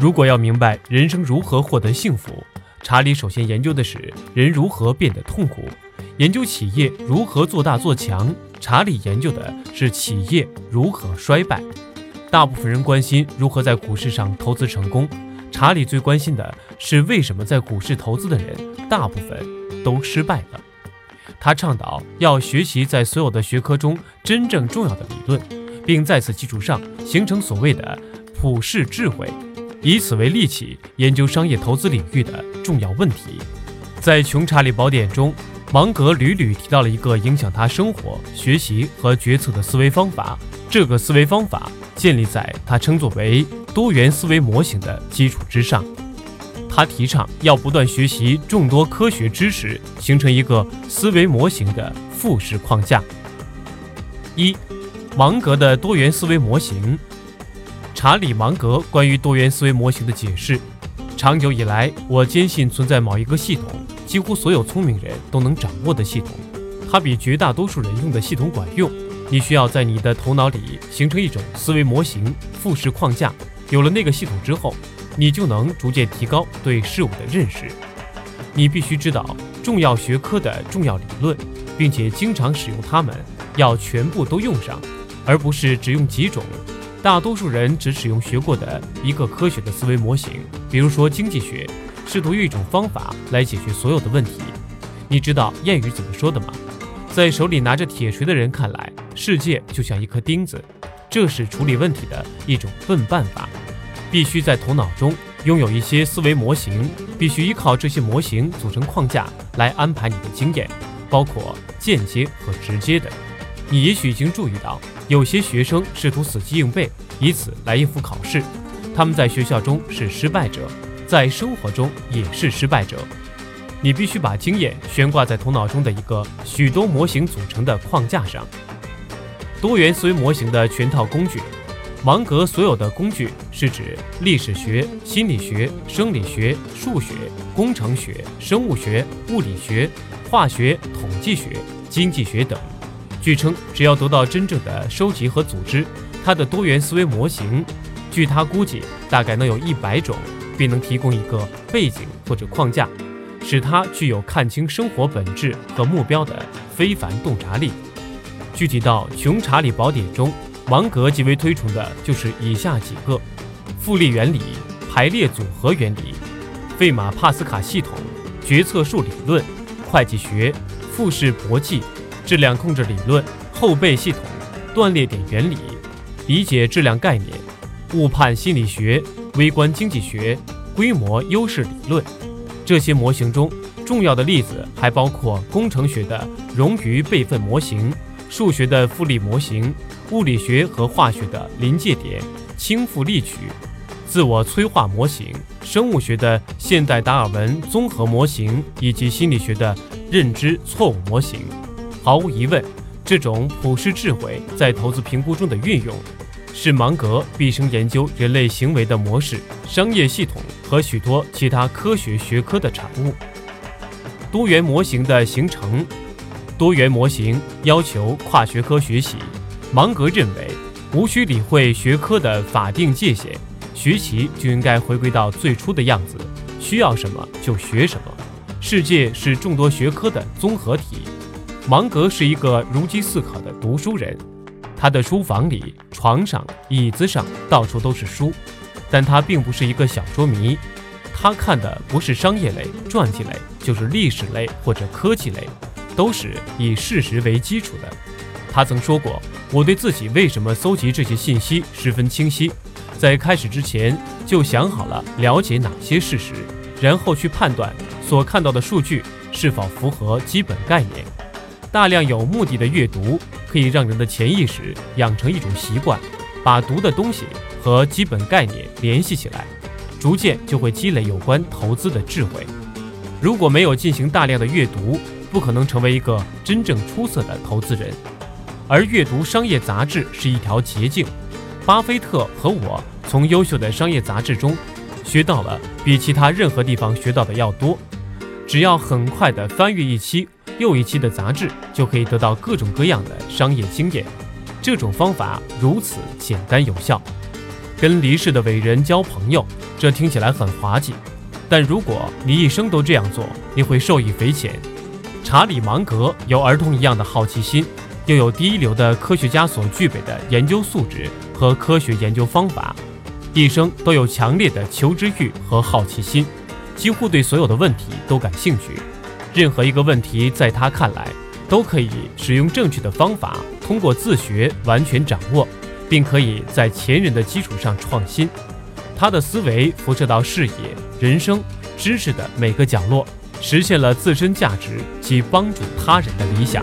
如果要明白人生如何获得幸福，查理首先研究的是人如何变得痛苦；研究企业如何做大做强，查理研究的是企业如何衰败。大部分人关心如何在股市上投资成功，查理最关心的是为什么在股市投资的人大部分都失败了。他倡导要学习在所有的学科中真正重要的理论，并在此基础上形成所谓的普世智慧。以此为利器，研究商业投资领域的重要问题。在《穷查理宝典》中，芒格屡屡提到了一个影响他生活、学习和决策的思维方法。这个思维方法建立在他称作为多元思维模型的基础之上。他提倡要不断学习众多科学知识，形成一个思维模型的复式框架。一，芒格的多元思维模型。查理·芒格关于多元思维模型的解释：长久以来，我坚信存在某一个系统，几乎所有聪明人都能掌握的系统。它比绝大多数人用的系统管用。你需要在你的头脑里形成一种思维模型复式框架。有了那个系统之后，你就能逐渐提高对事物的认识。你必须知道重要学科的重要理论，并且经常使用它们，要全部都用上，而不是只用几种。大多数人只使用学过的一个科学的思维模型，比如说经济学，试图用一种方法来解决所有的问题。你知道谚语怎么说的吗？在手里拿着铁锤的人看来，世界就像一颗钉子，这是处理问题的一种笨办法。必须在头脑中拥有一些思维模型，必须依靠这些模型组成框架来安排你的经验，包括间接和直接的。你也许已经注意到。有些学生试图死记硬背，以此来应付考试。他们在学校中是失败者，在生活中也是失败者。你必须把经验悬挂在头脑中的一个许多模型组成的框架上。多元思维模型的全套工具，芒格所有的工具是指历史学、心理学、生理学、数学、工程学、生物学、物理学、化学、统计学、经济学等。据称，只要得到真正的收集和组织，它的多元思维模型，据他估计，大概能有一百种，并能提供一个背景或者框架，使他具有看清生活本质和目标的非凡洞察力。具体到《穷查理宝典》中，芒格极为推崇的就是以下几个：复利原理、排列组合原理、费马帕斯卡系统、决策树理论、会计学、复式搏击。质量控制理论、后备系统、断裂点原理、理解质量概念、误判心理学、微观经济学、规模优势理论。这些模型中重要的例子还包括工程学的冗余备份模型、数学的复利模型、物理学和化学的临界点倾覆力曲、自我催化模型、生物学的现代达尔文综合模型以及心理学的认知错误模型。毫无疑问，这种普世智慧在投资评估中的运用，是芒格毕生研究人类行为的模式、商业系统和许多其他科学学科的产物。多元模型的形成，多元模型要求跨学科学习。芒格认为，无需理会学科的法定界限，学习就应该回归到最初的样子，需要什么就学什么。世界是众多学科的综合体。芒格是一个如饥似渴的读书人，他的书房里、床上、椅子上到处都是书，但他并不是一个小说迷。他看的不是商业类、传记类，就是历史类或者科技类，都是以事实为基础的。他曾说过：“我对自己为什么搜集这些信息十分清晰，在开始之前就想好了了解哪些事实，然后去判断所看到的数据是否符合基本概念。”大量有目的的阅读可以让人的潜意识养成一种习惯，把读的东西和基本概念联系起来，逐渐就会积累有关投资的智慧。如果没有进行大量的阅读，不可能成为一个真正出色的投资人。而阅读商业杂志是一条捷径。巴菲特和我从优秀的商业杂志中学到了比其他任何地方学到的要多。只要很快地翻阅一期。又一期的杂志就可以得到各种各样的商业经验，这种方法如此简单有效。跟离世的伟人交朋友，这听起来很滑稽。但如果你一生都这样做，你会受益匪浅。查理芒格有儿童一样的好奇心，又有第一流的科学家所具备的研究素质和科学研究方法，一生都有强烈的求知欲和好奇心，几乎对所有的问题都感兴趣。任何一个问题在他看来，都可以使用正确的方法，通过自学完全掌握，并可以在前人的基础上创新。他的思维辐射到视野、人生、知识的每个角落。实现了自身价值及帮助他人的理想。